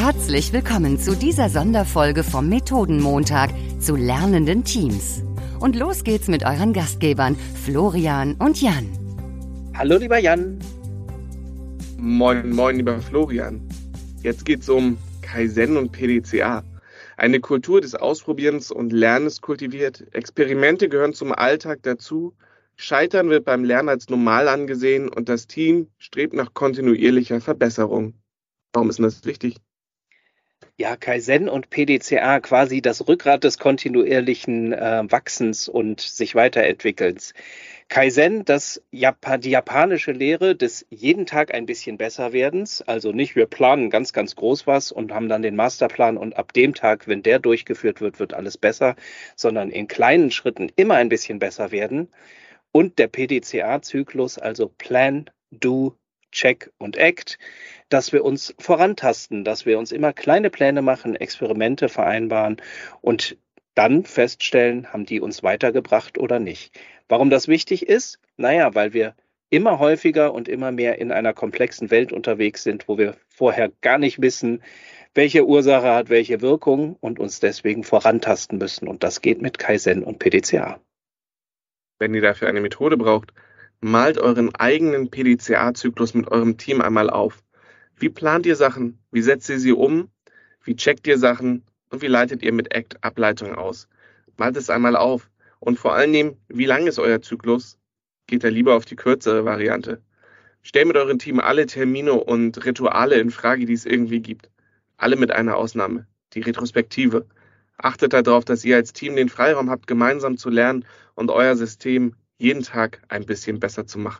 Herzlich willkommen zu dieser Sonderfolge vom Methodenmontag zu lernenden Teams. Und los geht's mit euren Gastgebern Florian und Jan. Hallo lieber Jan. Moin, moin, lieber Florian. Jetzt geht's um Kaizen und PDCA. Eine Kultur des Ausprobierens und Lernens kultiviert. Experimente gehören zum Alltag dazu. Scheitern wird beim Lernen als normal angesehen und das Team strebt nach kontinuierlicher Verbesserung. Warum ist denn das wichtig? Ja, Kaizen und PDCA quasi das Rückgrat des kontinuierlichen äh, Wachsens und sich weiterentwickelns. Kaizen, das Jap die japanische Lehre des jeden Tag ein bisschen besser werdens. Also nicht, wir planen ganz, ganz groß was und haben dann den Masterplan und ab dem Tag, wenn der durchgeführt wird, wird alles besser, sondern in kleinen Schritten immer ein bisschen besser werden. Und der PDCA-Zyklus, also Plan, Do, Check und Act, dass wir uns vorantasten, dass wir uns immer kleine Pläne machen, Experimente vereinbaren und dann feststellen, haben die uns weitergebracht oder nicht. Warum das wichtig ist? Naja, weil wir immer häufiger und immer mehr in einer komplexen Welt unterwegs sind, wo wir vorher gar nicht wissen, welche Ursache hat welche Wirkung und uns deswegen vorantasten müssen. Und das geht mit Kaizen und PDCA. Wenn ihr dafür eine Methode braucht, malt euren eigenen PDCA-Zyklus mit eurem Team einmal auf. Wie plant ihr Sachen? Wie setzt ihr sie um? Wie checkt ihr Sachen? Und wie leitet ihr mit ACT Ableitungen aus? Malt es einmal auf. Und vor allen Dingen, wie lang ist euer Zyklus? Geht er lieber auf die kürzere Variante? Stellt mit eurem Team alle Termine und Rituale in Frage, die es irgendwie gibt. Alle mit einer Ausnahme. Die Retrospektive. Achtet darauf, dass ihr als Team den Freiraum habt, gemeinsam zu lernen und euer System jeden Tag ein bisschen besser zu machen.